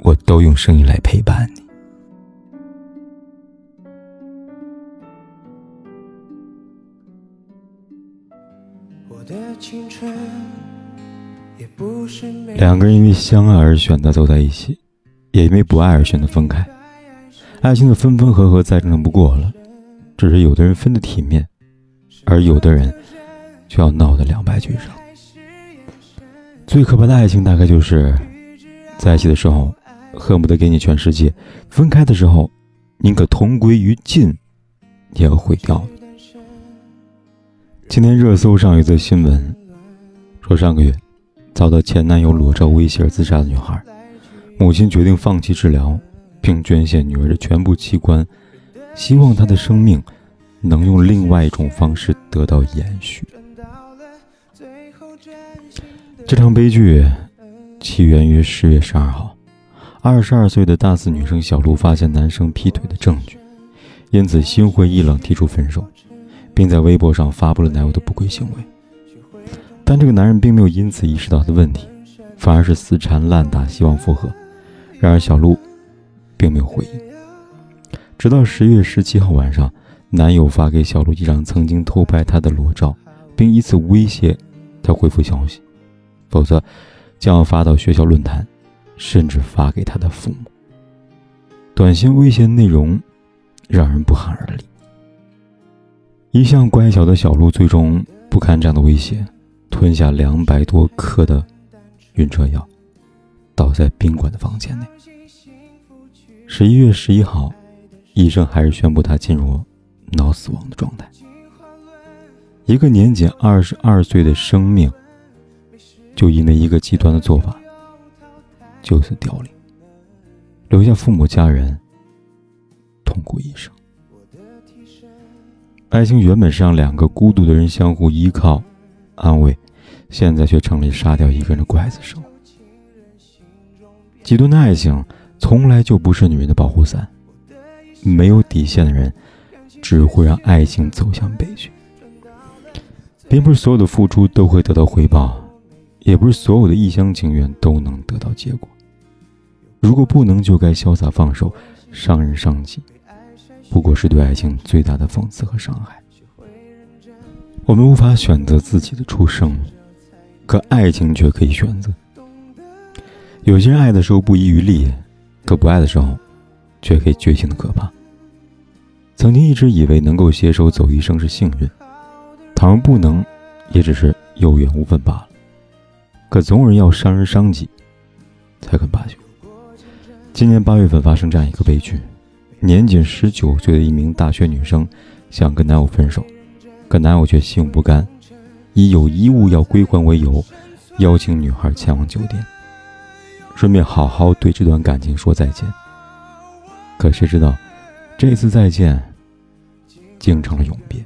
我都用声音来陪伴你。两个人因为相爱而选择走在一起，也因为不爱而选择分开。爱情的分分合合再正常不过了，只是有的人分得体面，而有的人却要闹得两败俱伤。最可怕的爱情大概就是，在一起的时候恨不得给你全世界，分开的时候宁可同归于尽，也要毁掉。今天热搜上有则新闻，说上个月遭到前男友裸照威胁而自杀的女孩，母亲决定放弃治疗，并捐献女儿的全部器官，希望她的生命能用另外一种方式得到延续。这场悲剧起源于十月十二号，二十二岁的大四女生小璐发现男生劈腿的证据，因此心灰意冷提出分手。并在微博上发布了男友的不轨行为，但这个男人并没有因此意识到的问题，反而是死缠烂打，希望复合。然而小璐并没有回应，直到十月十七号晚上，男友发给小璐一张曾经偷拍她的裸照，并以此威胁她回复消息，否则将要发到学校论坛，甚至发给他的父母。短信威胁内容让人不寒而栗。一向乖巧的小鹿最终不堪这样的威胁，吞下两百多克的晕车药，倒在宾馆的房间内。十一月十一号，医生还是宣布他进入脑死亡的状态。一个年仅二十二岁的生命，就因为一个极端的做法，就此凋零，留下父母家人痛苦一生。爱情原本是让两个孤独的人相互依靠、安慰，现在却成了杀掉一个人的刽子手。极端的爱情从来就不是女人的保护伞，没有底线的人只会让爱情走向悲剧。并不是所有的付出都会得到回报，也不是所有的一厢情愿都能得到结果。如果不能，就该潇洒放手，伤人伤己。不过是对爱情最大的讽刺和伤害。我们无法选择自己的出生，可爱情却可以选择。有些人爱的时候不遗余力，可不爱的时候，却可以绝情的可怕。曾经一直以为能够携手走一生是幸运，倘若不能，也只是有缘无分罢了。可总有人要伤人伤己，才肯罢休。今年八月份发生这样一个悲剧。年仅十九岁的一名大学女生，想跟男友分手，可男友却心有不甘，以有衣物要归还为由，邀请女孩前往酒店，顺便好好对这段感情说再见。可谁知道，这次再见，竟成了永别。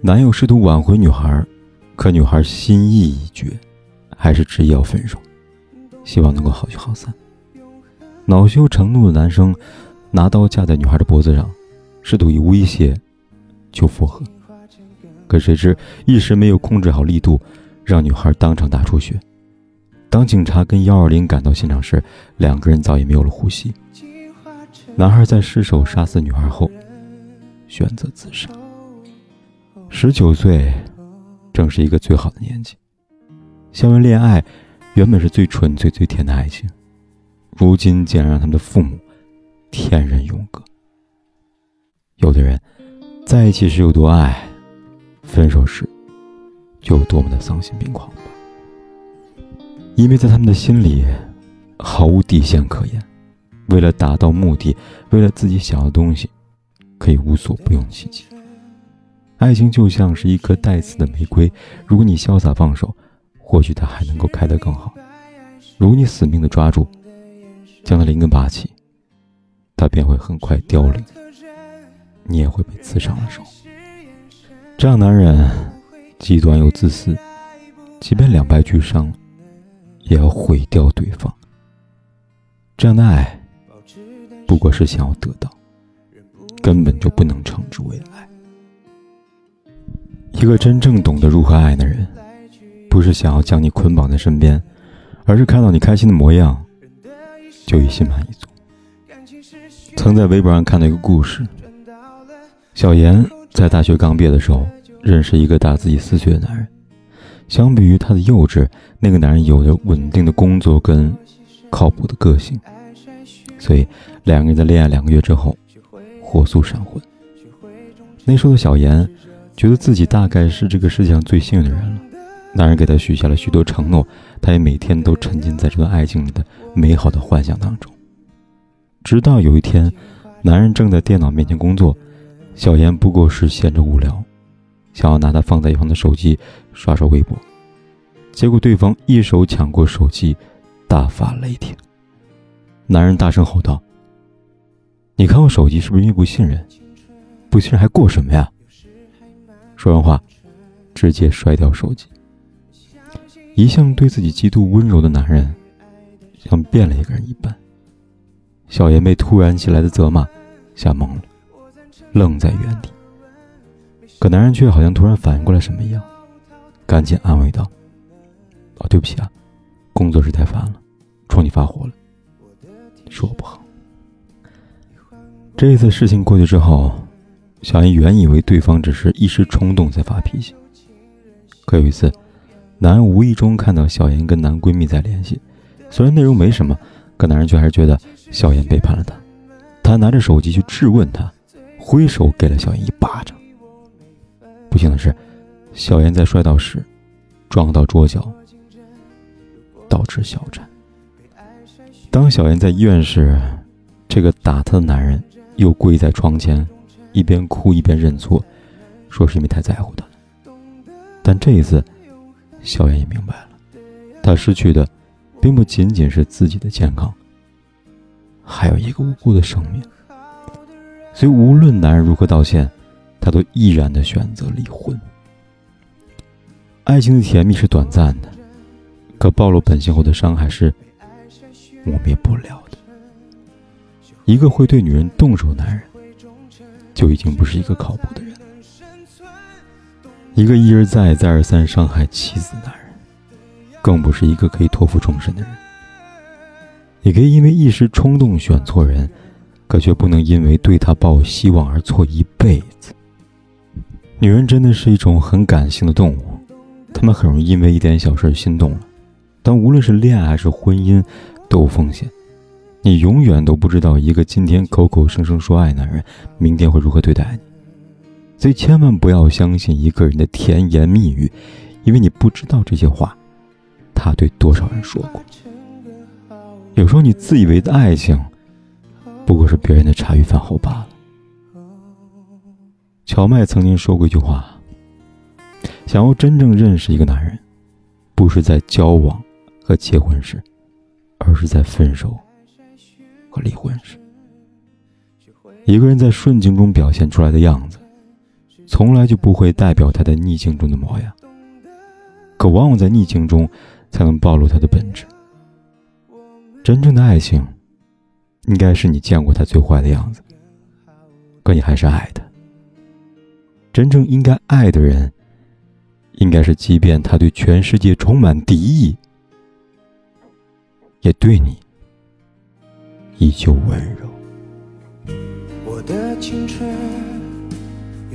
男友试图挽回女孩，可女孩心意已决，还是执意要分手，希望能够好聚好散。恼羞成怒的男生。拿刀架在女孩的脖子上，试图以威胁求复合。可谁知一时没有控制好力度，让女孩当场大出血。当警察跟幺二零赶到现场时，两个人早已没有了呼吸。男孩在失手杀死女孩后，选择自杀。十九岁，正是一个最好的年纪。校园恋爱原本是最纯粹、最甜的爱情，如今竟然让他们的父母。天人永隔。有的人在一起时有多爱，分手时就有多么的丧心病狂吧。因为在他们的心里毫无底线可言，为了达到目的，为了自己想要的东西，可以无所不用其极。爱情就像是一颗带刺的玫瑰，如果你潇洒放手，或许它还能够开得更好；如你死命的抓住，将它连根拔起。他便会很快凋零，你也会被刺伤了手。这样男人极端又自私，即便两败俱伤，也要毁掉对方。这样的爱，不过是想要得到，根本就不能称之为爱。一个真正懂得如何爱的人，不是想要将你捆绑在身边，而是看到你开心的模样，就已心满意足。曾在微博上看到一个故事：小严在大学刚毕业的时候，认识一个大自己四岁的男人。相比于他的幼稚，那个男人有着稳定的工作跟靠谱的个性，所以两个人在恋爱两个月之后，火速闪婚。那时候的小严，觉得自己大概是这个世界上最幸运的人了。男人给她许下了许多承诺，她也每天都沉浸在这段爱情里的美好的幻想当中。直到有一天，男人正在电脑面前工作，小妍不过是闲着无聊，想要拿他放在一旁的手机刷刷微博，结果对方一手抢过手机，大发雷霆。男人大声吼道：“你看我手机是不是因为不信任？不信任还过什么呀？”说完话，直接摔掉手机。一向对自己极度温柔的男人，像变了一个人一般。小妍被突然袭来的责骂吓懵了，愣在原地。可男人却好像突然反应过来什么一样，赶紧安慰道：“哦，对不起啊，工作室太烦了，冲你发火了，是我不好。”这一次事情过去之后，小妍原以为对方只是一时冲动在发脾气，可有一次，男人无意中看到小妍跟男闺蜜在联系，虽然内容没什么，可男人却还是觉得。小妍背叛了他，他拿着手机去质问他，挥手给了小妍一巴掌。不幸的是，小妍在摔倒时撞到桌角，导致小战。当小妍在医院时，这个打她的男人又跪在床前，一边哭一边认错，说是因为太在乎她了。但这一次，小妍也明白了，她失去的并不仅仅是自己的健康。还有一个无辜的生命，所以无论男人如何道歉，他都毅然的选择离婚。爱情的甜蜜是短暂的，可暴露本性后的伤害是磨灭不了的。一个会对女人动手的男人，就已经不是一个靠谱的人。一个一而再、再而三伤害妻子的男人，更不是一个可以托付终身的人。你可以因为一时冲动选错人，可却不能因为对他抱希望而错一辈子。女人真的是一种很感性的动物，她们很容易因为一点小事心动了。但无论是恋爱还是婚姻，都有风险。你永远都不知道一个今天口口声声说爱男人，明天会如何对待你。所以千万不要相信一个人的甜言蜜语，因为你不知道这些话，他对多少人说过。有时候你自以为的爱情，不过是别人的茶余饭后罢了。乔麦曾经说过一句话：“想要真正认识一个男人，不是在交往和结婚时，而是在分手和离婚时。一个人在顺境中表现出来的样子，从来就不会代表他在逆境中的模样。可往往在逆境中，才能暴露他的本质。”真正的爱情，应该是你见过他最坏的样子，可你还是爱他。真正应该爱的人，应该是即便他对全世界充满敌意，也对你依旧温柔。我的青春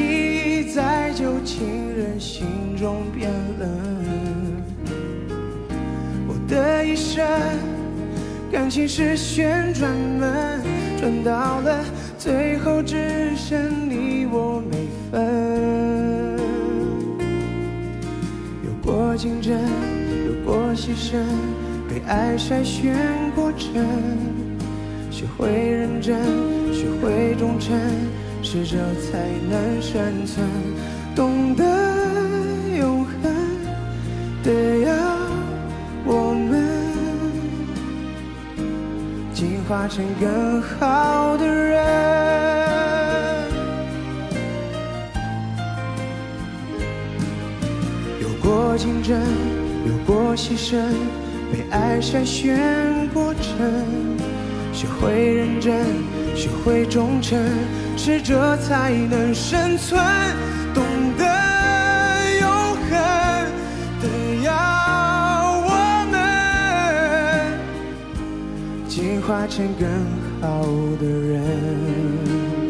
记忆在旧情人心中变冷。我的一生。感情是旋转门，转到了最后只剩你我没分。有过竞争，有过牺牲，被爱筛选过程，学会认真，学会忠诚，适者才能生存，懂得永恒的要我们。进化成更好的人。有过竞争，有过牺牲，被爱筛选过程，学会认真，学会忠诚，适者才能生存，懂得永恒的要我们。进化成更好的人。